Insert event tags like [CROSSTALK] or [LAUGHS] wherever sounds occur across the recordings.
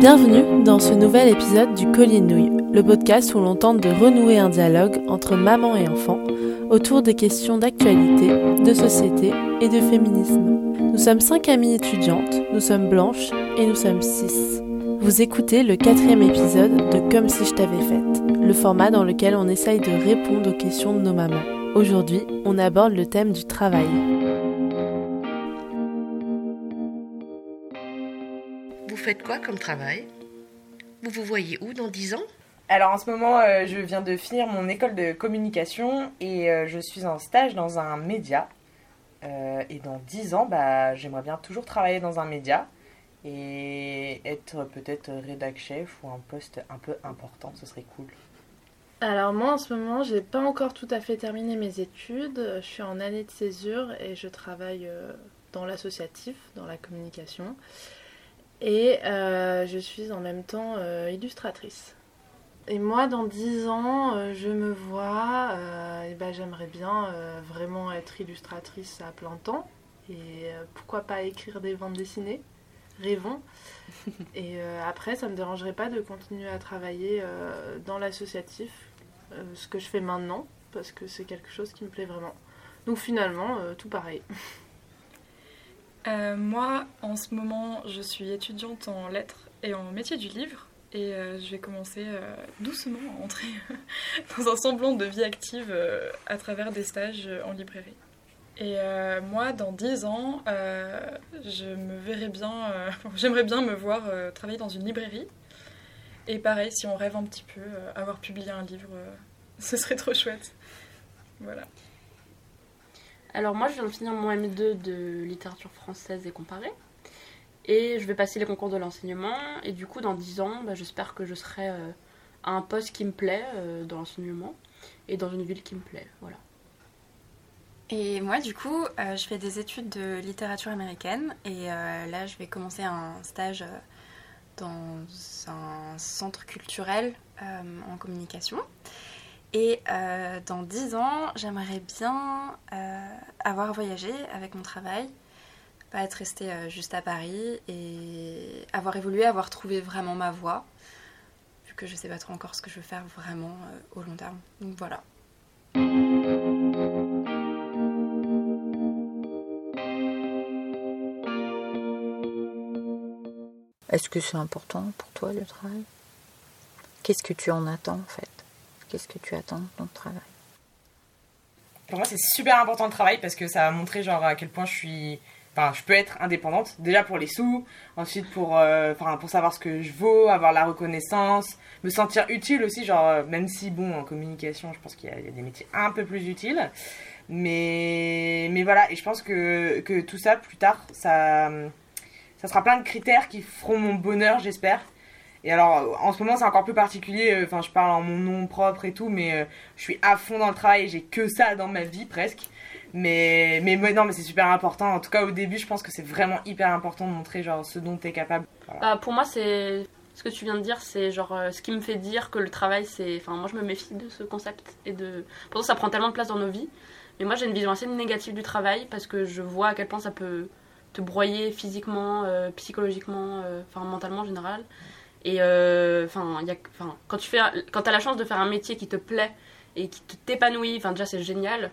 Bienvenue dans ce nouvel épisode du Collier Nouilles, le podcast où l'on tente de renouer un dialogue entre maman et enfant autour des questions d'actualité, de société et de féminisme. Nous sommes cinq amies étudiantes, nous sommes blanches et nous sommes six. Vous écoutez le quatrième épisode de Comme si je t'avais faite, le format dans lequel on essaye de répondre aux questions de nos mamans. Aujourd'hui, on aborde le thème du travail. Faites quoi comme travail? Vous vous voyez où dans 10 ans? Alors en ce moment, euh, je viens de finir mon école de communication et euh, je suis en stage dans un média. Euh, et dans 10 ans, bah, j'aimerais bien toujours travailler dans un média et être peut-être rédac chef ou un poste un peu important, ce serait cool. Alors moi en ce moment j'ai pas encore tout à fait terminé mes études, je suis en année de césure et je travaille dans l'associatif, dans la communication et euh, je suis en même temps euh, illustratrice. Et moi dans 10 ans je me vois, et ben, j'aimerais bien vraiment être illustratrice à plein temps et pourquoi pas écrire des bandes dessinées? Rêvons. [LAUGHS] Et après, ça ne me dérangerait pas de continuer à travailler dans l'associatif, euh, ce que je fais maintenant, parce que c'est quelque chose qui me plaît vraiment. Donc finalement, euh, tout pareil. [LAUGHS] Euh, moi, en ce moment, je suis étudiante en lettres et en métier du livre. Et je vais commencer doucement à entrer [LAUGHS] dans un semblant de vie active à travers des stages en librairie. Et moi, dans 10 ans, je me verrais bien, [LAUGHS] j'aimerais bien me voir travailler dans une librairie et pareil, si on rêve un petit peu, euh, avoir publié un livre, euh, [LAUGHS] ce serait trop chouette. Voilà. Alors moi, je viens de finir mon M2 de littérature française et comparée. Et je vais passer les concours de l'enseignement. Et du coup, dans 10 ans, bah, j'espère que je serai euh, à un poste qui me plaît dans l'enseignement et dans une ville qui me plaît. Et moi, du coup, je fais des études de littérature américaine. Et là, je vais commencer un stage dans un centre culturel euh, en communication. Et euh, dans dix ans, j'aimerais bien euh, avoir voyagé avec mon travail, pas être restée juste à Paris et avoir évolué, avoir trouvé vraiment ma voie, vu que je sais pas trop encore ce que je veux faire vraiment au long terme. Donc voilà. Est-ce que c'est important pour toi le travail? Qu'est-ce que tu en attends en fait? Qu'est-ce que tu attends de ton travail Pour moi, c'est super important le travail parce que ça va montrer genre à quel point je suis Enfin, je peux être indépendante, déjà pour les sous, ensuite pour, euh, pour savoir ce que je vaux, avoir la reconnaissance, me sentir utile aussi, genre, euh, même si, bon, en communication, je pense qu'il y, a des métiers un peu plus utiles. Mais, mais voilà, et je pense que, que tout ça, plus tard, ça, ça sera plein de critères qui feront mon bonheur, j'espère. Et alors, en ce moment, c'est encore plus particulier. Euh, enfin, je parle en mon nom propre et tout, mais euh, je suis à fond dans le travail. J'ai que ça dans ma vie presque. Mais, mais, non, mais c'est super important. En tout cas, au début, je pense que c'est vraiment hyper important de montrer genre ce dont tu es capable. Bah, pour moi, c'est ce que tu viens de dire, c'est genre euh, ce qui me fait dire que le travail, c'est. Enfin, moi, je me méfie de ce concept et de. Pourtant, ça prend tellement de place dans nos vies. Mais moi, j'ai une vision assez négative du travail parce que je vois à quel point ça peut te broyer physiquement, euh, psychologiquement, euh, enfin mentalement en général. Et euh, enfin, quand tu fais, quand as la chance de faire un métier qui te plaît et qui t'épanouit, enfin déjà c'est génial.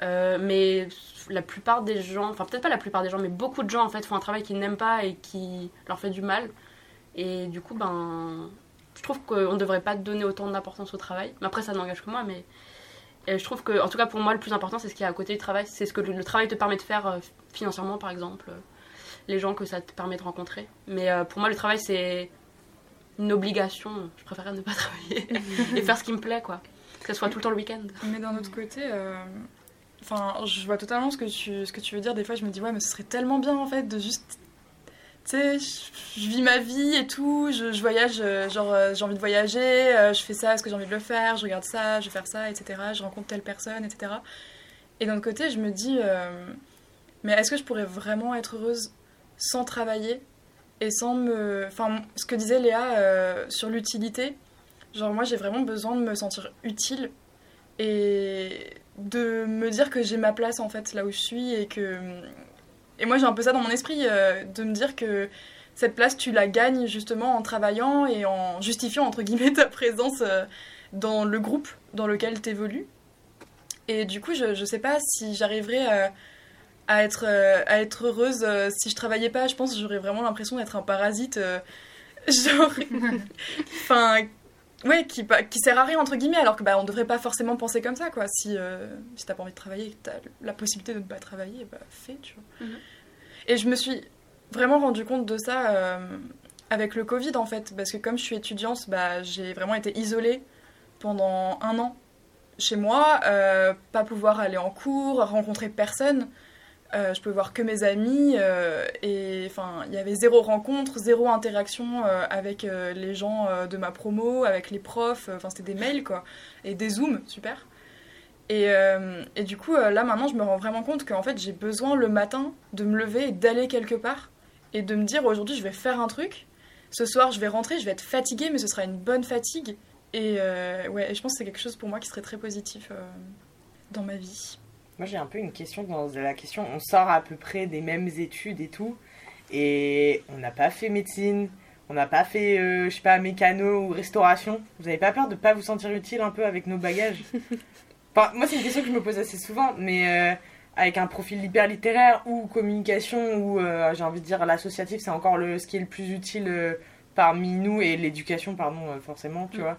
mais la plupart des gens, enfin peut-être pas la plupart des gens, mais beaucoup de gens en fait font un travail qu'ils n'aiment pas et qui leur fait du mal. Et du coup, ben, je trouve qu'on ne devrait pas donner autant d'importance au travail. Mais après, ça n'engage que moi, mais je trouve que, en tout cas pour moi, le plus important, c'est ce qu'il y a à côté du travail. C'est ce que le, travail te permet de faire euh, financièrement, par exemple. Euh, les gens que ça te permet de rencontrer. Mais euh, pour moi, le travail, c'est une obligation. Je préférerais ne pas [LAUGHS] travailler et faire ce qui me plaît, quoi. Que ce soit tout le temps le week-end. Mais d'un autre côté, enfin, je vois totalement ce que, tu, ce que tu veux dire. Des fois, je me dis, ouais, mais ce serait tellement bien, en fait, de juste tu sais, je, vis ma vie et tout, je, voyage, euh, genre euh, j'ai envie de voyager, euh, je fais ça parce que j'ai envie de le faire, je regarde ça, je vais faire ça, etc. Je rencontre telle personne, etc. Et d'un autre côté, je me dis, mais est-ce que je pourrais vraiment être heureuse sans travailler et sans me... Enfin, ce que disait Léa sur l'utilité, genre moi j'ai vraiment besoin de me sentir utile et de me dire que j'ai ma place en fait là où je suis et que et moi j'ai un peu ça dans mon esprit, euh, de me dire que cette place, tu la gagnes justement en travaillant et en justifiant, entre guillemets, [LAUGHS] ta présence euh, dans le groupe dans lequel tu évolues. Et du coup, je, ne sais pas si j'arriverais à, à, être, euh, à être heureuse si je travaillais pas. Je pense j'aurais vraiment l'impression d'être un parasite. [LAUGHS] genre. [LAUGHS] Enfin ouais, qui, qui sert à rien entre guillemets, alors que bah, on devrait pas forcément penser comme ça, quoi. Si, euh, si t'as pas envie de travailler et que t'as la possibilité de ne pas travailler, bah fais, tu vois. Mhm. Et je me suis vraiment rendu compte de ça euh, avec le Covid en fait, parce que comme je suis étudiante, bah, j'ai vraiment été isolée pendant un an chez moi, euh, pas pouvoir aller en cours, rencontrer personne. Euh, je pouvais voir que mes amis euh, et enfin il y avait zéro rencontre, zéro interaction euh, avec les gens de ma promo, avec les profs, enfin c'était des mails quoi et des zooms, super. Et, et du coup là maintenant je me rends vraiment compte qu'en fait j'ai besoin le matin de me lever et d'aller quelque part et de me dire aujourd'hui je vais faire un truc. Ce soir je vais rentrer, je vais être fatiguée mais ce sera une bonne fatigue et ouais je pense que c'est quelque chose pour moi qui serait très positif dans ma vie. Moi, j'ai un peu une question dans la question. On sort à peu près des mêmes études et tout. Et on n'a pas fait médecine. On n'a pas fait, euh, je sais pas, mécano ou restauration. Vous n'avez pas peur de ne pas vous sentir utile un peu avec nos bagages? [LAUGHS] Moi, c'est une question que je me pose assez souvent. Mais euh, avec un profil hyper littéraire ou communication ou, euh, j'ai envie de dire, l'associatif, c'est encore le, ce qui est le plus utile parmi nous. Et l'éducation, pardon, forcément, tu mm. vois.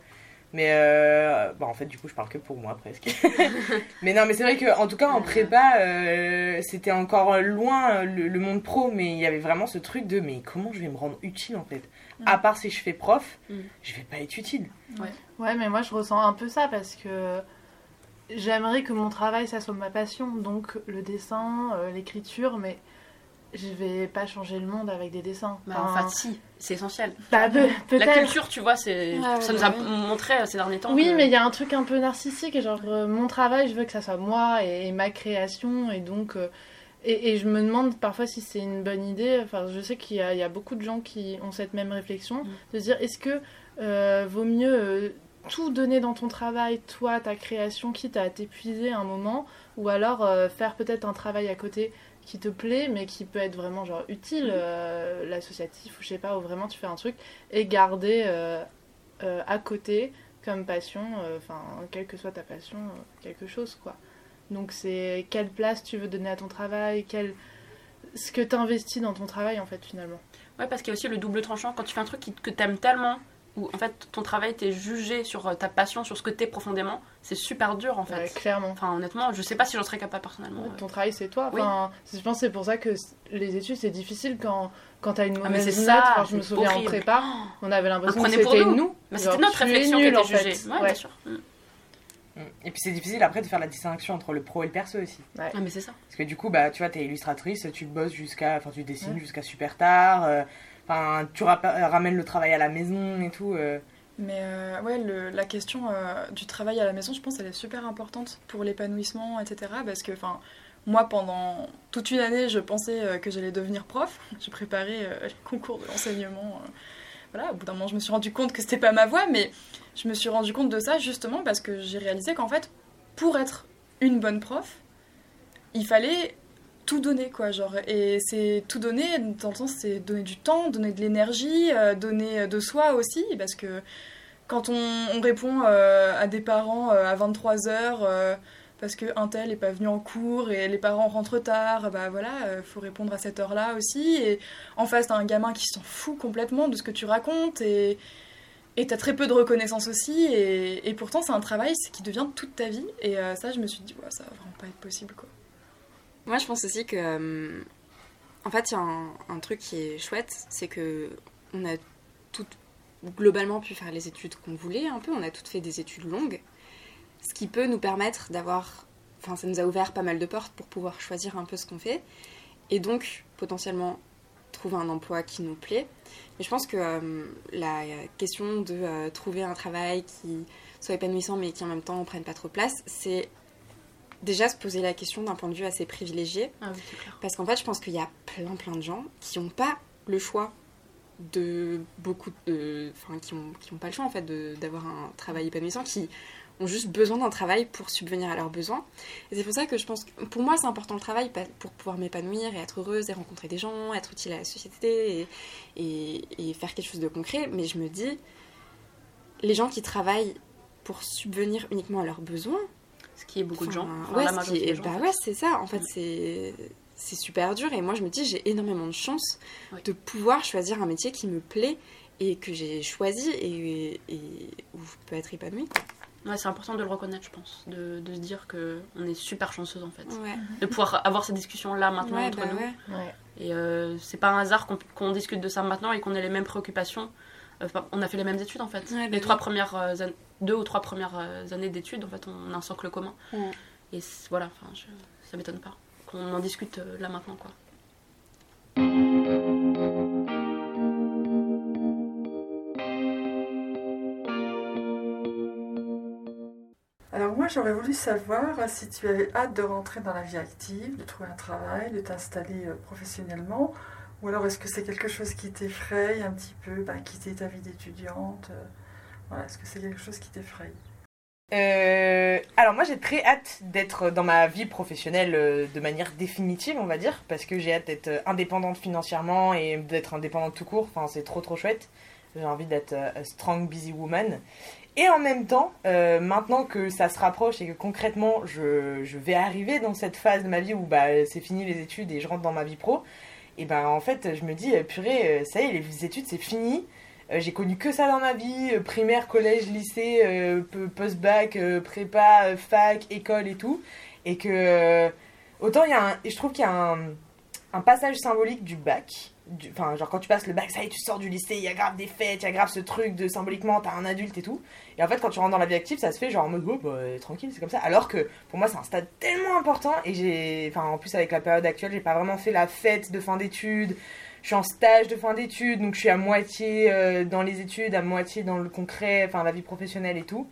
Mais euh, bon, en fait, du coup, je parle que pour moi presque. [LAUGHS] mais non, mais c'est vrai qu'en tout cas, en prépa, euh, c'était encore loin le, monde pro, mais il y avait vraiment ce truc de mais comment je vais me rendre utile en fait? À part si je fais prof, mm. je vais pas être utile. Ouais. ouais, mais moi je ressens un peu ça parce que j'aimerais que mon travail ça soit ma passion, donc le dessin, euh, l'écriture, mais je vais pas changer le monde avec des dessins. Bah, en fait, si, c'est essentiel. Bah, la culture, tu vois, c'est ça nous a montré euh, ces derniers temps. Oui, mais il y a un truc un peu narcissique, genre euh, mon travail, je veux que ça soit moi et, ma création, et donc. Euh, et, je me demande parfois si c'est une bonne idée. Enfin, je sais qu'il y, y, a beaucoup de gens qui ont cette même réflexion, mm. de se dire est-ce que vaut mieux tout donner dans ton travail, toi, ta création, quitte à t'épuiser un moment, ou alors faire peut-être un travail à côté qui te plaît, mais qui peut être vraiment genre utile, euh, l'associatif ou je sais pas, où vraiment tu fais un truc, et garder euh, euh, à côté comme passion, enfin, quelle que soit ta passion, quelque chose quoi. Donc c'est quelle place tu veux donner à ton travail, quel... ce que tu investis dans ton travail en fait finalement. Ouais, parce qu'il y a aussi le double tranchant, quand tu fais un truc que t'aimes tellement, où en fait ton travail t'est jugé sur euh, ta passion, sur ce que t'es profondément, c'est super dur en fait. clairement. Enfin honnêtement, je sais pas si j'en serais capable personnellement. ton travail c'est toi. Enfin, Je pense que c'est pour ça que les études c'est difficile quand, quand t'as une ah, mauvaise note. Ça, je me souviens en prépa, on avait l'impression que c'était nous. nous. c'était notre réflexion qui était jugée. Ouais, bien sûr. Mm. Et puis c'est difficile après de faire la distinction entre le pro et le perso aussi. Ah mais c'est ça. Parce que du coup, bah, tu vois, t'es illustratrice, tu bosses jusqu'à, enfin tu dessines jusqu'à super tard. Euh, enfin, tu ramènes le travail à la maison et tout. Euh. Mais euh, ouais, la question euh, du travail à la maison, je pense qu'elle est super importante pour l'épanouissement, etc. Parce que, enfin, moi, pendant toute une année, je pensais euh, que j'allais devenir prof. [LAUGHS] J'ai préparé les concours de l'enseignement. voilà, au bout d'un moment, je me suis rendu compte que c'était pas ma voie, mais je me suis rendu compte de ça justement parce que j'ai réalisé qu'en fait, pour être une bonne prof, il fallait tout donner quoi genre. Et c'est tout donner dans le sens c'est donner du temps donner de l'énergie euh, donner de soi aussi parce que quand on, répond euh, à des parents euh, à 23 heures parce que un tel est pas venu en cours et les parents rentrent tard bah voilà faut répondre à cette heure là aussi. Et en face t'as un gamin qui s'en fout complètement de ce que tu racontes et et t'as très peu de reconnaissance aussi. Et, et pourtant c'est un travail qui devient toute ta vie. Et ça je me suis dit ouais, ça va vraiment pas être possible quoi moi, je pense aussi que. Euh, en fait, il y a un, truc qui est chouette, c'est que on a toutes globalement pu faire les études qu'on voulait un peu, on a toutes fait des études longues, ce qui peut nous permettre d'avoir. Enfin, ça nous a ouvert pas mal de portes pour pouvoir choisir un peu ce qu'on fait, et donc potentiellement trouver un emploi qui nous plaît. Mais je pense que euh, la question de euh, trouver un travail qui soit épanouissant mais qui en même temps ne prenne pas trop de place, c'est déjà se poser la question d'un point de vue assez privilégié. Ah Parce qu'en fait, je pense qu'il y a plein plein de gens qui n'ont pas le choix de beaucoup de. Enfin, qui n'ont qui ont pas le choix en fait d'avoir un travail épanouissant, qui ont juste besoin d'un travail pour subvenir à leurs besoins. Et c'est pour ça que je pense que pour moi c'est important le travail pour pouvoir m'épanouir et être heureuse et rencontrer des gens, être utile à la société et, et, faire quelque chose de concret. Mais je me dis, les gens qui travaillent pour subvenir uniquement à leurs besoins, ce qui est beaucoup de gens. ouais, bah ouais, c'est ça. En fait, c'est c'est super dur et moi je me dis j'ai énormément de chance de pouvoir choisir un métier qui me plaît et que j'ai choisi et, et, où je peux être épanouie. Ouais, c'est important de le reconnaître, je pense, de, de se dire que on est super chanceuse en fait, de pouvoir avoir cette discussion là maintenant entre bah nous. Et euh, c'est pas un hasard qu'on discute de ça maintenant et qu'on ait les mêmes préoccupations. on a fait les mêmes études en fait. les bah trois premières euh, deux ou trois premières euh, années d'études, en fait, on a un socle commun. Et voilà, enfin, je, ça m'étonne pas qu'on en discute là maintenant, quoi. Alors moi j'aurais voulu savoir si tu avais hâte de rentrer dans la vie active, de trouver un travail, de t'installer euh, professionnellement, ou alors est-ce que c'est quelque chose qui t'effraie un petit peu, bah, quitter ta vie d'étudiante euh, Est-ce que c'est quelque chose qui t'effraie euh, alors moi j'ai très hâte d'être dans ma vie professionnelle de manière définitive on va dire parce que j'ai hâte d'être indépendante financièrement et d'être indépendante tout court. Enfin c'est trop trop chouette. J'ai envie d'être strong busy woman. Et en même temps, euh, maintenant que ça se rapproche et que concrètement je, je, vais arriver dans cette phase de ma vie où bah, c'est fini les études et je rentre dans ma vie pro, et ben en fait je me dis, euh, purée, euh, ça y est, les études c'est fini. J'ai connu que ça dans ma vie, primaire, collège, lycée, post-bac, prépa, fac, école et tout. Et que autant il y a un, je trouve qu'il y a un, un passage symbolique du bac Enfin, genre quand tu passes le bac, ça y est, tu sors du lycée, il y a grave des fêtes, il y a grave ce truc de symboliquement, t'as un adulte et tout. Et en fait, quand tu rentres dans la vie active, ça se fait genre en mode, oh, bah, tranquille, c'est comme ça. Alors que pour moi, c'est un stade tellement important. Et j'ai, enfin, en plus, avec la période actuelle, j'ai pas vraiment fait la fête de fin d'études. Je suis en stage de fin d'études, donc je suis à moitié euh, dans les études, à moitié dans le concret, enfin, la vie professionnelle et tout.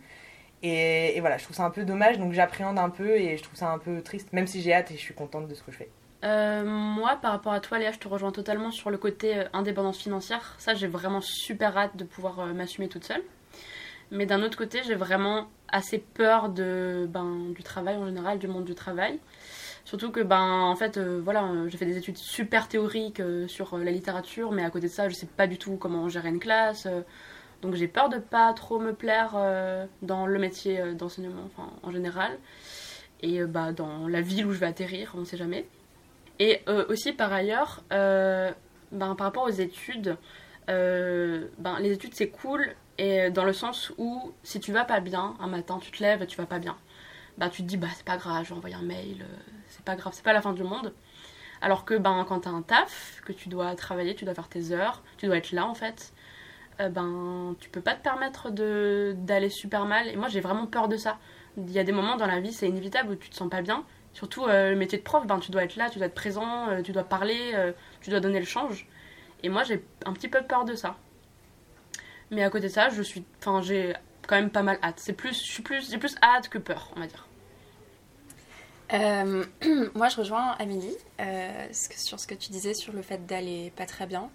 Et, voilà, je trouve ça un peu dommage, donc j'appréhende un peu et je trouve ça un peu triste, même si j'ai hâte et je suis contente de ce que je fais. Euh, moi, par rapport à toi, Léa, je te rejoins totalement sur le côté euh, indépendance financière. Ça, j'ai vraiment super hâte de pouvoir m'assumer toute seule. Mais d'un autre côté, j'ai vraiment assez peur de, ben, du travail en général, du monde du travail. Surtout que, ben, en fait, voilà, j'ai fait des études super théoriques sur la littérature, mais à côté de ça, je sais pas du tout comment gérer une classe. donc j'ai peur de pas trop me plaire dans le métier d'enseignement, enfin, en général. Et bah, dans la ville où je vais atterrir, on sait jamais. Et euh, aussi, par ailleurs, euh, ben, par rapport aux études, euh, ben, les études c'est cool, et dans le sens où si tu vas pas bien, un matin tu te lèves tu vas pas bien, ben, tu te dis bah c'est pas grave, je vais envoyer un mail, c'est pas grave, c'est pas la fin du monde. Alors que ben, quand tu as un taf, que tu dois travailler, tu dois faire tes heures, tu dois être là en fait, ben, tu peux pas te permettre d'aller super mal. Et moi j'ai vraiment peur de ça. Il y a des moments dans la vie, c'est inévitable où tu te sens pas bien Surtout euh, le métier de prof, ben, tu dois être là, tu dois être présent, euh, tu dois parler, euh, tu dois donner le change. Et moi, j'ai un petit peu peur de ça. Mais à côté de ça, je suis, enfin, j'ai quand même pas mal hâte. C'est plus, je suis plus, j'ai plus hâte que peur, on va dire. [CLEARS THROAT] moi, je rejoins Amélie sur ce que tu disais sur le fait d'aller pas très bien.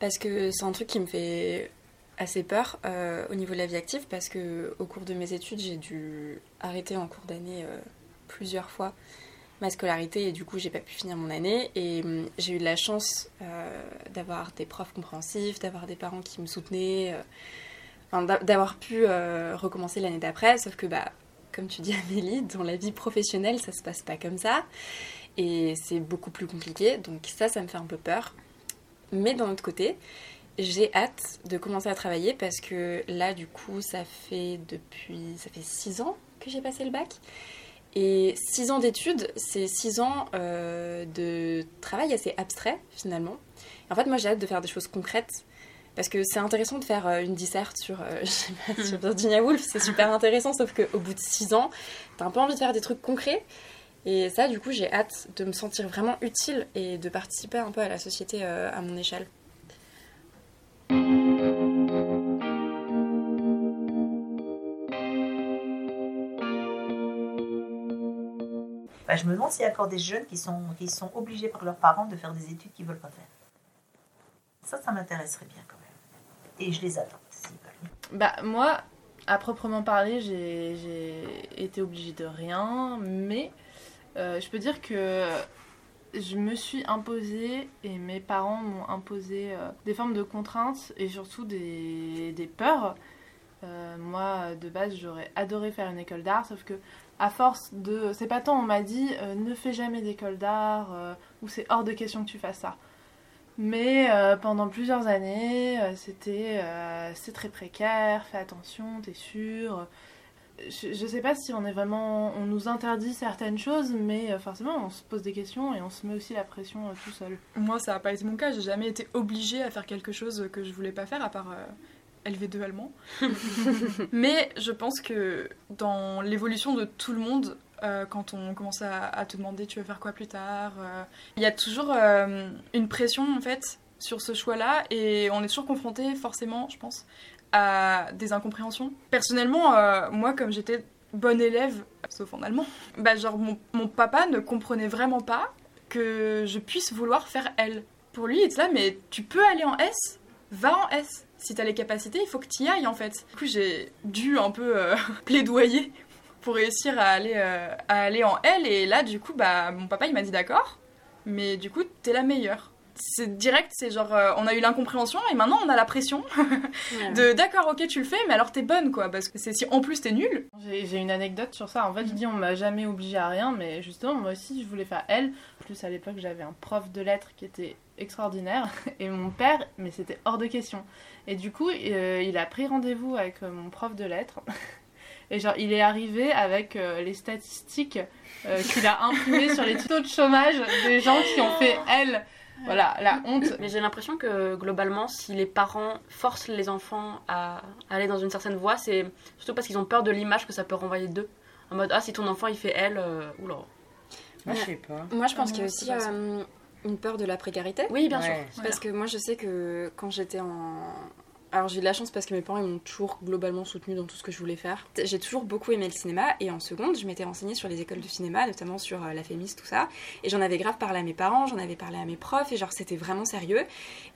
Parce que c'est un truc qui me fait assez peur au niveau de la vie active. Parce que au cours de mes études, j'ai dû arrêter en cours d'année plusieurs fois ma scolarité et du coup j'ai pas pu finir mon année et hum, j'ai eu de la chance euh, d'avoir des profs compréhensifs, d'avoir des parents qui me soutenaient, euh, d'avoir pu euh, recommencer l'année d'après sauf que bah comme tu dis [LAUGHS] Amélie, dans la vie professionnelle ça se passe pas comme ça. Et c'est beaucoup plus compliqué donc ça ça me fait un peu peur. Mais d'un autre côté j'ai hâte de commencer à travailler parce que là du coup ça fait depuis ça fait six ans que j'ai passé le bac. Et six ans d'études, c'est six ans euh, de travail assez abstrait finalement. en fait, moi j'ai hâte de faire des choses concrètes parce que c'est intéressant de faire euh, une disserte sur, euh, [LAUGHS] sur Virginia Woolf, c'est super intéressant, sauf qu'au bout de six ans, t'as un peu envie de faire des trucs concrets. Et ça, du coup, j'ai hâte de me sentir vraiment utile et de participer un peu à la société à mon échelle. Bah, je me demande s'il y a encore des jeunes qui sont, qui sont obligés par leurs parents de faire des études qu'ils ne veulent pas faire. Ça, ça m'intéresserait bien quand même. Et je les s'ils Bah, moi, à proprement parler, j'ai été obligée de rien, mais euh, je peux dire que je me suis imposée et mes parents m'ont imposé euh, des formes de contraintes et surtout des, peurs. Euh, moi, de base, j'aurais adoré faire une école d'art, sauf que à force de. C'est pas tant, on m'a dit ne fais jamais d'école d'art ou c'est hors de question que tu fasses ça. Mais euh, pendant plusieurs années, euh, c'était euh, c'est très précaire, fais attention, t'es sûr. Je, je sais pas si on est vraiment. On nous interdit certaines choses, mais euh, forcément, on se pose des questions et on se met aussi la pression euh, tout seul. Moi, ça n'a pas été mon cas. J'ai jamais été obligée à faire quelque chose que je voulais pas faire, à part euh, LV2 allemand. [LAUGHS] Mais je pense que dans l'évolution de tout le monde, euh, quand on commence à, te demander tu veux faire quoi plus tard, euh, il y a toujours euh, une pression en fait sur ce choix-là et on est toujours confronté forcément, je pense, à des incompréhensions. Personnellement, moi, comme j'étais bonne élève, sauf en allemand, bah genre mon, papa ne comprenait vraiment pas que je puisse vouloir faire L. Pour lui, il était là, mais tu peux aller en S, va en S. Si t'as les capacités, il faut que tu y ailles en fait. Du coup, j'ai dû un peu [LAUGHS] plaidoyer pour réussir à aller, euh, à aller en L. Et là, du coup, bah, mon papa, il m'a dit d'accord, mais du coup, t'es la meilleure. C'est direct, c'est genre, euh, on a eu l'incompréhension et maintenant on a la pression [LAUGHS] de d'accord, ok, tu le fais, mais alors t'es bonne quoi, parce que c'est si en plus t'es nulle. J'ai une anecdote sur ça. En fait, je dis on m'a jamais obligé à rien, mais justement, moi aussi, je voulais faire L. Plus, à l'époque, j'avais un prof de lettres qui était extraordinaire, [LAUGHS] et mon père, mais c'était hors de question. Et du coup, euh, il a pris rendez-vous avec mon prof de lettres. [LAUGHS] Et genre, il est arrivé avec euh, les statistiques euh, qu'il a imprimées sur les taux de chômage des gens qui ont fait L. Voilà, la honte. Mais j'ai l'impression que globalement, si les parents forcent les enfants à aller dans une certaine voie, c'est surtout parce qu'ils ont peur de l'image que ça peut renvoyer d'eux. En mode, ah, si ton enfant il fait elle, euh, oula. Moi, je sais pas. Moi, je pense Ah, qu'il y a aussi euh, une peur de la précarité. Oui, bien Ouais. sûr. Parce que moi, je sais que quand j'étais en. Alors, j'ai de la chance parce que mes parents ils m'ont toujours globalement soutenue dans tout ce que je voulais faire. J'ai toujours beaucoup aimé le cinéma et en seconde, je m'étais renseignée sur les écoles de cinéma, notamment sur euh, la Fémis, tout ça. Et j'en avais grave parlé à mes parents, j'en avais parlé à mes profs et genre c'était vraiment sérieux.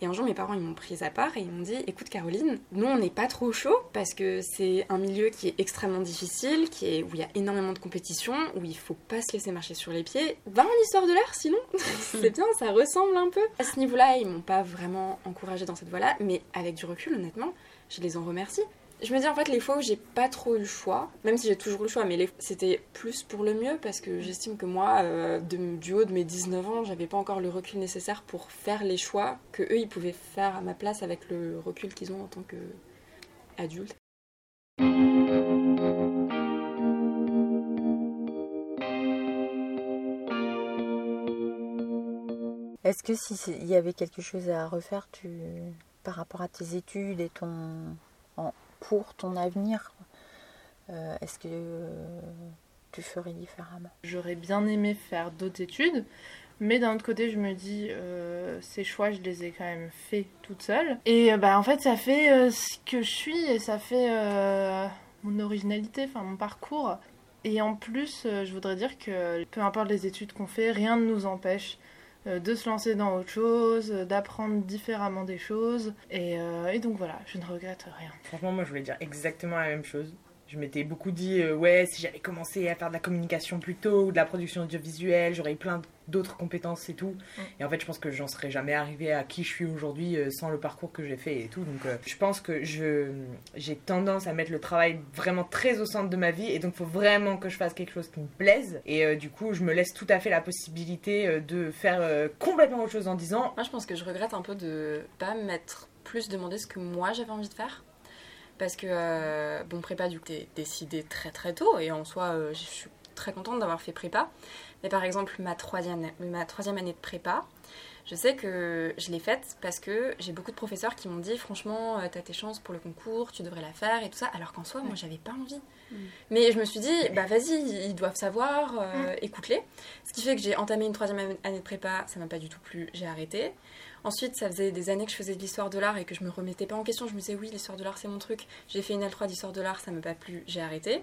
Et un jour, mes parents ils m'ont prise à part et ils m'ont dit Écoute, Caroline, nous on n'est pas trop chaud parce que c'est un milieu qui est extrêmement difficile, qui est, où il y a énormément de compétition, où il faut pas se laisser marcher sur les pieds. Va en histoire de l'art sinon [LAUGHS] c'est bien, ça ressemble un peu. À ce niveau-là, ils m'ont pas vraiment encouragée dans cette voie-là, mais avec du recul, honnêtement, je les en remercie. Je me dis en fait les fois où j'ai pas trop eu le choix, même si j'ai toujours eu le choix, mais c'était plus pour le mieux parce que j'estime que moi, euh, du haut de mes 19 ans, j'avais pas encore le recul nécessaire pour faire les choix que eux ils pouvaient faire à ma place avec le recul qu'ils ont en tant que adultes. Est-ce que si c'est- il y avait quelque chose à refaire tu, par rapport à tes études et ton pour ton avenir, euh, est-ce que tu ferais différemment? J'aurais bien aimé faire d'autres études, mais d'un autre côté, je me dis, euh, ces choix, je les ai quand même faits toute seule. Et euh, bah, en fait, ça fait ce que je suis et ça fait mon originalité, enfin mon parcours. Et en plus, je voudrais dire que peu importe les études qu'on fait, rien ne nous empêche de se lancer dans autre chose, euh, d'apprendre différemment des choses. Euh, et donc voilà, je ne regrette rien. Franchement, moi, je voulais dire exactement la même chose. Je m'étais beaucoup dit, euh, ouais, si j'avais commencé à faire de la communication plus tôt ou de la production audiovisuelle, j'aurais eu plein d'autres compétences et tout. Et en fait, je pense que j'en serais jamais arrivée à qui je suis aujourd'hui euh, sans le parcours que j'ai fait et tout. Donc, euh, je pense que je j'ai tendance à mettre le travail vraiment très au centre de ma vie et donc, il faut vraiment que je fasse quelque chose qui me plaise. Et du coup, je me laisse tout à fait la possibilité de faire complètement autre chose en disant, Moi, je pense que je regrette un peu de pas m'être plus demandé ce que moi j'avais envie de faire. Parce que, euh, bon, prépa, du coup, t'es décidé très très tôt. Et en soi, euh, je suis très contente d'avoir fait prépa. Mais par exemple, ma troisième, ma troisième année de prépa, je sais que je l'ai faite parce que j'ai beaucoup de professeurs qui m'ont dit franchement, euh, t'as tes chances pour le concours, tu devrais la faire et tout ça. Alors qu'en soi, moi, j'avais pas envie. Mais je me suis dit, bah vas-y, ils doivent savoir, euh, écoute-les. Ce qui fait que j'ai entamé une troisième année de prépa, ça m'a pas du tout plu, j'ai arrêté. Ensuite, ça faisait des années que je faisais de l'histoire de l'art et que je me remettais pas en question. Je me disais, oui, l'histoire de l'art, c'est mon truc. J'ai fait une L3 d'histoire de l'art, ça m'a pas plu, j'ai arrêté.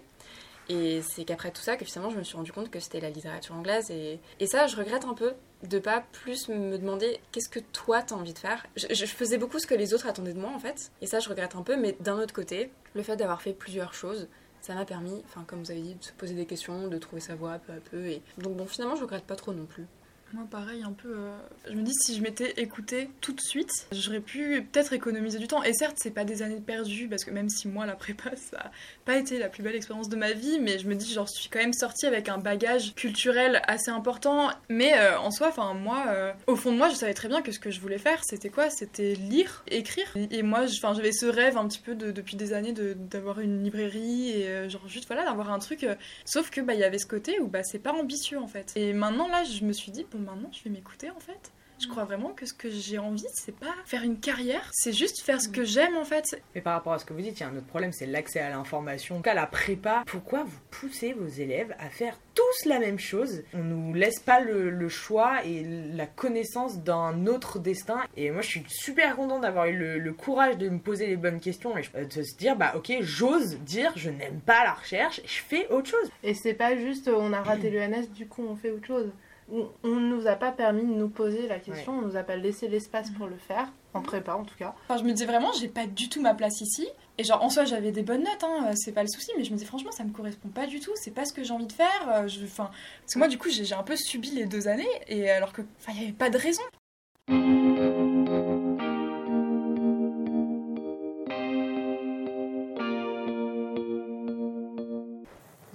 Et c'est qu'après tout ça que finalement je me suis rendu compte que c'était la littérature anglaise. Et, et ça, je regrette un peu de pas plus me demander qu'est-ce que toi t'as envie de faire? Je, faisais beaucoup ce que les autres attendaient de moi en fait. Et ça, je regrette un peu. Mais d'un autre côté, Le fait d'avoir fait plusieurs choses, ça m'a permis, enfin comme vous avez dit, de se poser des questions, de trouver sa voie peu à peu. Et donc bon, finalement, je regrette pas trop non plus. Moi, pareil, un peu. euh, Je me dis, si je m'étais écoutée tout de suite, j'aurais pu peut-être économiser du temps. Et certes, c'est pas des années perdues, parce que même si moi, la prépa, [LAUGHS] ça a pas été la plus belle expérience de ma vie, mais je me dis, genre, je suis quand même sortie avec un bagage culturel assez important. Mais euh, en soi, enfin, moi, euh, au fond de moi, je savais très bien que ce que je voulais faire, c'était quoi? C'était lire, écrire. Et, moi, j'avais ce rêve un petit peu de- depuis des années d'avoir une librairie et genre juste voilà d'avoir un truc Sauf que bah il y avait ce côté où bah c'est pas ambitieux en fait. Et maintenant là je me suis dit maintenant je vais m'écouter en fait. Je crois vraiment que ce que j'ai envie c'est pas faire une carrière, c'est juste faire ce que j'aime en fait. Mais par rapport à ce que vous dites, il y a un autre problème, c'est l'accès à l'information. Qu'à la prépa, pourquoi vous poussez vos élèves à faire tous la même chose? On nous laisse pas le, le choix et la connaissance d'un autre destin. Et moi, je suis super contente d'avoir eu le, le courage de me poser les bonnes questions et euh, de se dire, bah ok, j'ose dire, je n'aime pas la recherche, je fais autre chose. Et c'est pas juste euh, on a raté [CLEARS THROAT] l'ENS, du coup on fait autre chose. On on ne nous a pas permis de nous poser la question, on nous a pas laissé l'espace pour le faire, en prépa en tout cas. Enfin je me disais vraiment j'ai pas du tout ma place ici. Et genre en soi j'avais des bonnes notes, hein, c'est pas le souci, mais je me disais franchement ça me correspond pas du tout, c'est pas ce que j'ai envie de faire. euh, Je, enfin, parce que moi du coup j'ai un peu subi les deux années et alors que enfin il y avait pas de raison.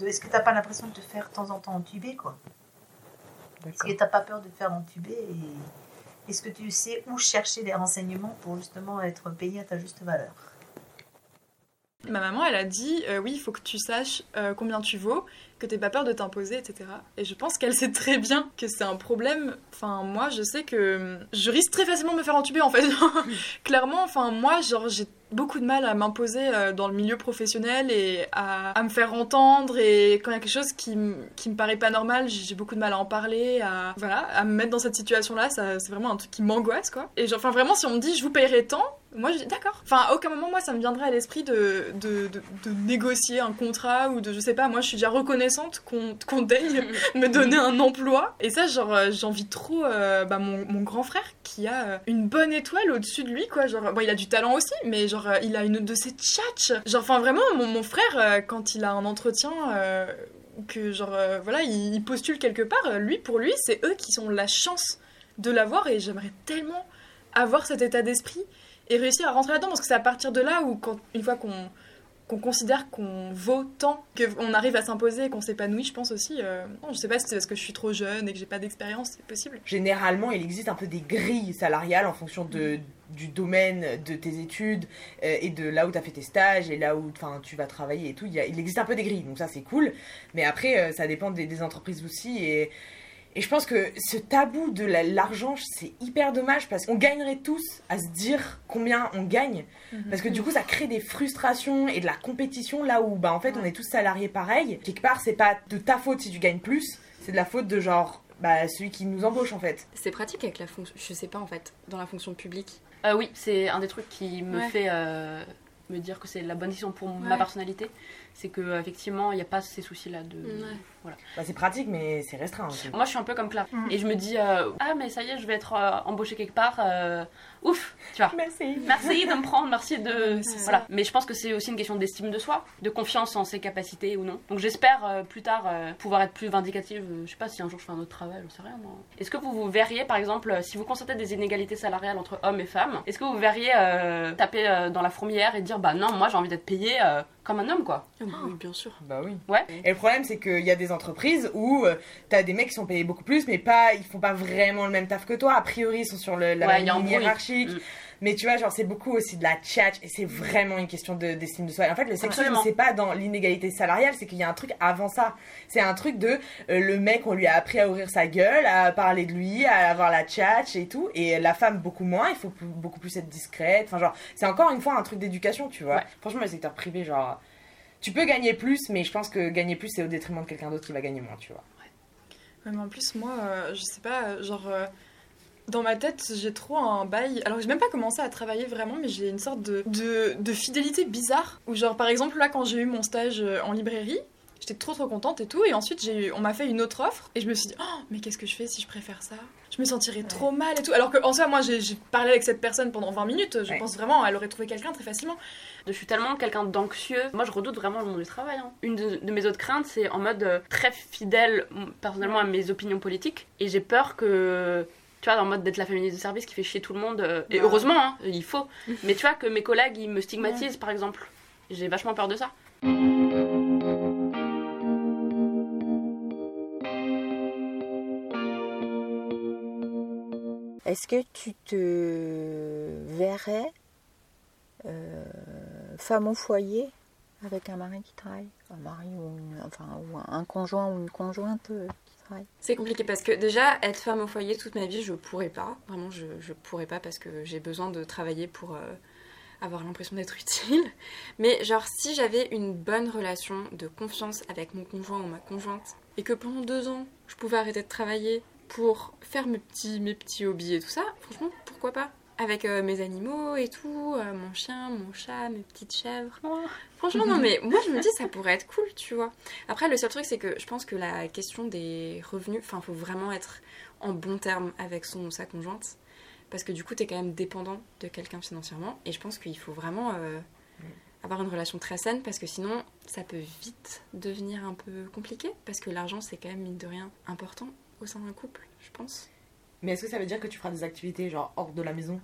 Est-ce que t'as pas l'impression de te faire de temps en temps entuber, quoi? Est-ce que t'as pas peur de te faire entuber et est-ce que tu sais où chercher des renseignements pour justement être payé à ta juste valeur? Ma maman, elle a dit euh, oui, il faut que tu saches euh, combien tu vaux, que t'aies pas peur de t'imposer, etc. Et je pense qu'elle sait très bien que c'est un problème. Enfin, moi, je sais que je risque très facilement de me faire entuber, en fait. [LAUGHS] Clairement, enfin, moi, genre, j'ai beaucoup de mal à m'imposer euh, dans le milieu professionnel et à, me faire entendre. Et quand il y a quelque chose qui, qui me paraît pas normal, j'ai beaucoup de mal à en parler, à, voilà, à me mettre dans cette situation-là. C'est vraiment un truc qui m'angoisse, quoi. Et enfin, vraiment, si on me dit je vous payerai tant, moi, je dis d'accord. Enfin, à aucun moment, moi, ça me viendrait à l'esprit de, de, de, de négocier un contrat ou de, je sais pas, moi, je suis déjà reconnaissante qu'on qu'on daigne [LAUGHS] me donner un emploi. Et ça, genre, euh, j'envie trop euh, bah, mon, mon grand frère qui a euh, une bonne étoile au-dessus de lui, quoi. Genre, bon, il a du talent aussi, mais genre, il a une de ses tchatches. Genre, enfin, vraiment, mon, mon frère, quand il a un entretien. euh, que genre euh, voilà il, il postule quelque part lui pour lui c'est eux qui ont la chance de l'avoir et j'aimerais tellement avoir cet état d'esprit et réussir à rentrer là-dedans parce que c'est à partir de là où quand une fois qu'on qu'on considère qu'on vaut tant, qu'on arrive à s'imposer et qu'on s'épanouit, je pense aussi. euh, non, je sais pas si c'est parce que je suis trop jeune et que j'ai pas d'expérience, c'est possible. Généralement, il existe un peu des grilles salariales en fonction de, du domaine de tes études euh, et de là où tu as fait tes stages et là où tu vas travailler et tout. Il, y a- il existe un peu des grilles, donc ça c'est cool. Mais après, euh, ça dépend des, des entreprises aussi. Et, et je pense que ce tabou de la- l'argent, c'est hyper dommage parce qu'on gagnerait tous à se dire combien on gagne. Parce que du coup, ça crée des frustrations et de la compétition là où bah, en fait on est tous salariés pareil. Quelque part, c'est pas de ta faute si tu gagnes plus, c'est de la faute de genre bah, celui qui nous embauche en fait. C'est pratique avec la fonction, je sais pas en fait, dans la fonction publique. Euh, oui, c'est un des trucs qui me Ouais. fait euh, me dire que c'est la bonne décision pour ma personnalité. C'est que euh, effectivement, il n'y a pas ces soucis-là de. Ouais. Voilà. Bah, c'est pratique, mais c'est restreint aussi. Moi, je suis un peu comme Claire. Mm. Et je me dis, euh, ah, mais ça y est, je vais être euh, embauchée quelque part. euh, ouf, tu vois. Merci. Merci de me prendre, merci de. Voilà. ça. Mais je pense que c'est aussi une question d'estime de soi, de confiance en ses capacités ou non. Donc j'espère euh, plus tard euh, pouvoir être plus vindicative. je sais pas si un jour je fais un autre travail, j'en sais rien moi. Est-ce que vous vous verriez, par exemple, si vous constatez des inégalités salariales entre hommes et femmes, est-ce que vous verriez euh, taper euh, dans la fourmilière et dire, bah non, moi j'ai envie d'être payé euh, comme un homme quoi oui, bien sûr. Bah oui. Ouais. Et le problème, c'est qu'il y a des entreprises où euh, t'as des mecs qui sont payés beaucoup plus, mais pas, ils font pas vraiment le même taf que toi. A priori, ils sont sur le, la Ouais, ligne hiérarchique. Mm. Mais tu vois, genre, c'est beaucoup aussi de la tchatch et c'est vraiment une question de- d'estime de, soi. Et en fait, le sexisme, c'est pas dans l'inégalité salariale, c'est qu'il y a un truc avant ça. C'est un truc de euh, le mec, on lui a appris à ouvrir sa gueule, à parler de lui, à avoir la tchatch et tout. Et la femme, beaucoup moins, il faut plus- beaucoup plus être discrète. Enfin, genre, c'est encore une fois un truc d'éducation, tu vois. Ouais. Franchement, le secteur privé, genre. Tu peux gagner plus, mais je pense que gagner plus, c'est au détriment de quelqu'un d'autre qui va gagner moins, tu vois. Ouais, mais en plus, moi, euh, je sais pas, euh, genre. euh, dans ma tête, j'ai trop un bail. Alors, j'ai même pas commencé à travailler vraiment, mais j'ai une sorte de, de, de fidélité bizarre. Où, genre, par exemple, là, quand j'ai eu mon stage euh, en librairie, J'étais trop trop contente et tout. Et ensuite, j'ai eu, on m'a fait une autre offre et je me suis dit, oh, mais qu'est-ce que je fais si je préfère ça? Je me sentirais trop mal et tout. Alors qu'en soi, moi, j'ai parlé avec cette personne pendant 20 minutes. Je Ouais. pense vraiment, elle aurait trouvé quelqu'un très facilement. Je suis tellement quelqu'un d'anxieux. Moi, je redoute vraiment le monde du travail. hein. Une de, de mes autres craintes, c'est en mode euh, très fidèle, personnellement, à mes opinions politiques. Et j'ai peur que. Tu vois, en mode d'être la féministe de service qui fait chier tout le monde. euh, et Ouais. heureusement, hein, il faut. [LAUGHS] Mais tu vois, que mes collègues, ils me stigmatisent, par exemple. J'ai vachement peur de ça. Est-ce que tu te verrais euh, femme au foyer? Avec un mari qui travaille Un mari ou, enfin, ou un conjoint ou une conjointe euh, qui travaille C'est compliqué parce que déjà, être femme au foyer toute ma vie, je pourrais pas. Vraiment, je, je pourrais pas parce que j'ai besoin de travailler pour euh, avoir l'impression d'être [LAUGHS] utile. Mais genre, si j'avais une bonne relation de confiance avec mon conjoint ou ma conjointe et que pendant deux ans, je pouvais arrêter de travailler pour faire mes petits, mes petits hobbies et tout ça, franchement, pourquoi pas? Avec euh, mes animaux et tout, euh, mon chien, mon chat, mes petites chèvres. Franchement, non, [LAUGHS] mais moi je me dis ça pourrait être cool, tu vois. Après, le seul truc, c'est que je pense que la question des revenus, enfin, faut vraiment être en bon terme avec son ou sa conjointe. Parce que du coup, t'es quand même dépendant de quelqu'un financièrement. Et je pense qu'il faut vraiment euh, avoir une relation très saine parce que sinon, ça peut vite devenir un peu compliqué. Parce que l'argent, c'est quand même, mine de rien, important au sein d'un couple, je pense. Mais est-ce que ça veut dire que tu feras des activités genre hors de la maison?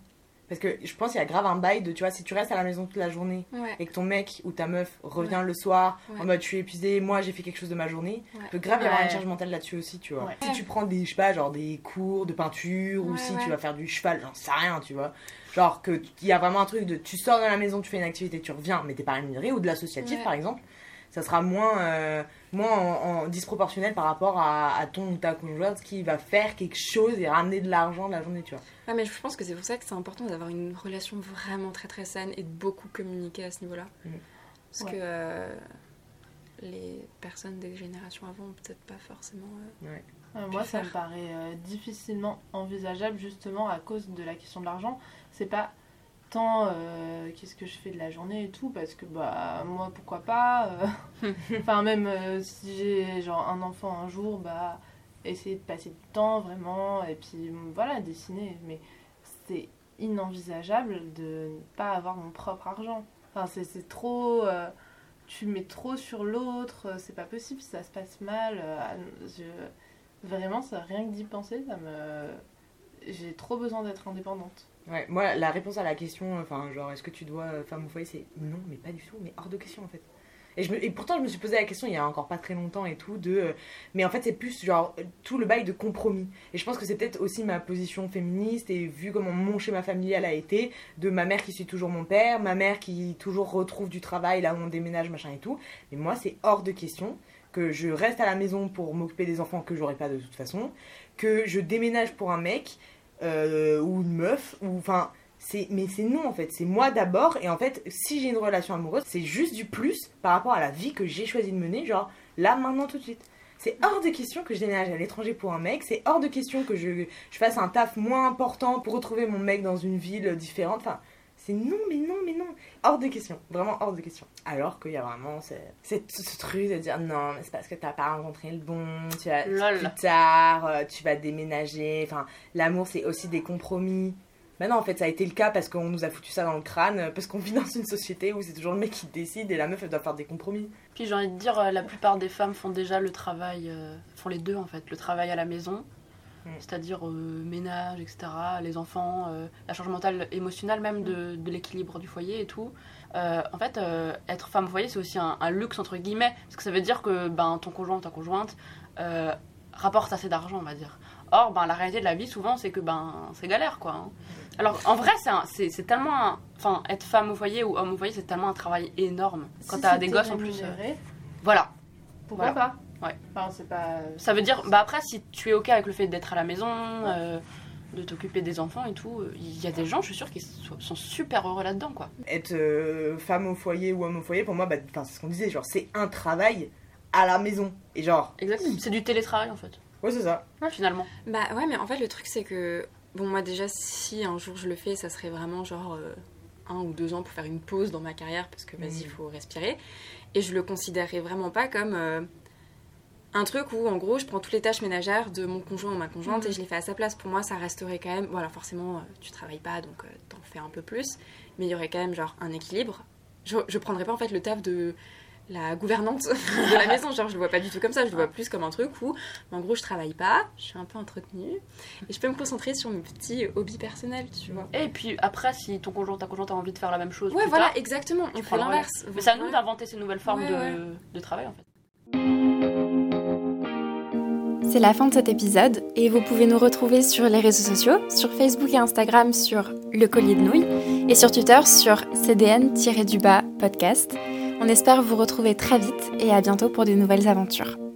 Parce que je pense qu'il y a grave un bail de, tu vois, si tu restes à la maison toute la journée Ouais. et que ton mec ou ta meuf revient le soir Ouais. en mode je suis épuisé, moi j'ai fait quelque chose de ma journée, peut grave y avoir une charge mentale là-dessus aussi, tu vois. Si tu prends des, je sais pas, genre des cours de peinture ou si tu vas faire du cheval, j'en sais rien, tu vois. Genre que il y a vraiment un truc de tu sors de la maison, tu fais une activité, tu reviens, mais t'es pas rémunéré ou de l'associatif par exemple. Ça sera moins, euh, moins en, en disproportionnel par rapport à, à ton ou ta conjointe qui va faire quelque chose et ramener de l'argent de la journée, tu vois. Ouais, mais je pense que c'est pour ça que c'est important d'avoir une relation vraiment très très saine et de beaucoup communiquer à ce niveau-là. Mm. Parce Ouais. que euh, les personnes des générations avant ont peut-être pas forcément. euh, Euh, moi, ça me paraît euh, difficilement envisageable justement à cause de la question de l'argent. C'est pas euh, qu'est-ce que je fais de la journée et tout, parce que bah moi pourquoi pas. euh, [LAUGHS] Enfin, même euh, si j'ai genre un enfant un jour, bah essayer de passer du temps vraiment et puis voilà, dessiner. Mais c'est inenvisageable de ne pas avoir mon propre argent. Enfin, c'est c'est trop. euh, tu mets trop sur l'autre, c'est pas possible, ça se passe mal. je- Vraiment, ça, rien que d'y penser, ça me. J'ai trop besoin d'être indépendante. Ouais, moi, la réponse à la question, enfin, genre, est-ce que tu dois euh, femme au foyer, c'est non, mais pas du tout, mais hors de question en fait. Et, je me- et pourtant, je me suis posé la question il y a encore pas très longtemps et tout, de. euh, mais en fait, c'est plus genre tout le bail de compromis. Et je pense que c'est peut-être aussi ma position féministe et vu comment mon schéma familial a été, de ma mère qui suit toujours mon père, ma mère qui toujours retrouve du travail là où on déménage, machin et tout. Mais moi, c'est hors de question que je reste à la maison pour m'occuper des enfants que j'aurai pas de toute façon, que je déménage pour un mec euh, ou une meuf, ou enfin. Mais c'est non en fait, c'est moi d'abord et en fait si j'ai une relation amoureuse c'est juste du plus par rapport à la vie que j'ai choisi de mener genre là maintenant tout de suite. C'est hors de question que je déménage à l'étranger pour un mec, c'est hors de question que je, je fasse un taf moins important pour retrouver mon mec dans une ville différente, enfin c'est non mais non mais non, hors de question, vraiment hors de question. Alors qu'il y a vraiment ce, cette- ce truc de dire non mais c'est parce que t'as pas rencontré le bon, tu vas Lol. plus tard, euh, tu vas déménager, enfin l'amour c'est aussi des compromis. Bah non, en fait, ça a été le cas parce qu'on nous a foutu ça dans le crâne, euh, parce qu'on [LAUGHS] vit dans une société où c'est toujours le mec qui décide et la meuf, elle doit faire des compromis. Puis j'ai envie de dire, euh, la plupart des femmes font déjà le travail, euh, font les deux en fait, le travail à la maison, Mm. c'est-à-dire euh, ménage, etc., les enfants, euh, la charge mentale émotionnelle même de, de l'équilibre du foyer et tout. Euh, en fait, être femme au foyer, c'est aussi un, un luxe entre guillemets, parce que ça veut dire que ben, ton conjoint, ta conjointe rapporte assez d'argent, on va dire. Or, ben, la réalité de la vie, souvent, c'est que ben, c'est galère, quoi. hein. Alors, en vrai, c'est tellement... Enfin, être femme au foyer ou homme au foyer, c'est tellement un travail énorme. Quand Si t'as des gosses en plus... voilà. Pourquoi Voilà. pas? Ouais. Enfin, c'est pas. Ça veut dire, bah après, si tu es ok avec le fait d'être à la maison, euh, de t'occuper des enfants et tout, euh, il y a des gens, je suis sûre, qui so- sont super heureux là-dedans, quoi. Être euh, femme au foyer ou homme au foyer, pour moi, bah, enfin, c'est ce qu'on disait, genre, c'est un travail à la maison. Et genre, Exactement. C'est du télétravail, en fait, ouais, c'est ça. finalement. Bah ouais, mais en fait, le truc, c'est que. Bon, moi, déjà, si un jour je le fais, ça serait vraiment genre euh, un ou deux ans pour faire une pause dans ma carrière parce que vas-y, il Mhm. faut respirer. Et je le considérerais vraiment pas comme euh, un truc où, en gros, je prends toutes les tâches ménagères de mon conjoint ou ma conjointe et je les fais à sa place. Pour moi, ça resterait quand même. Voilà, forcément, euh, tu travailles pas, donc euh, t'en fais un peu plus. Mais il y aurait quand même, genre, un équilibre. Je, je prendrais pas, en fait, le taf de la gouvernante [LAUGHS] de la maison. Genre, je le vois pas du tout comme ça. Je le vois plus comme un truc où, en gros, je travaille pas, je suis un peu entretenue et je peux me concentrer sur mes petits hobbies personnels, tu vois. Et puis après, si ton conjoint, ta conjointe a envie de faire la même chose, Ouais, plus voilà, tard, exactement. On fait l'inverse. Mais c'est à nous d'inventer ces nouvelles formes Ouais, de, ouais. de travail en fait. C'est la fin de cet épisode et vous pouvez nous retrouver sur les réseaux sociaux, sur Facebook et Instagram sur Le Collier de Nouilles et sur Twitter sur CDN-du-bas podcast. On espère vous retrouver très vite et à bientôt pour de nouvelles aventures.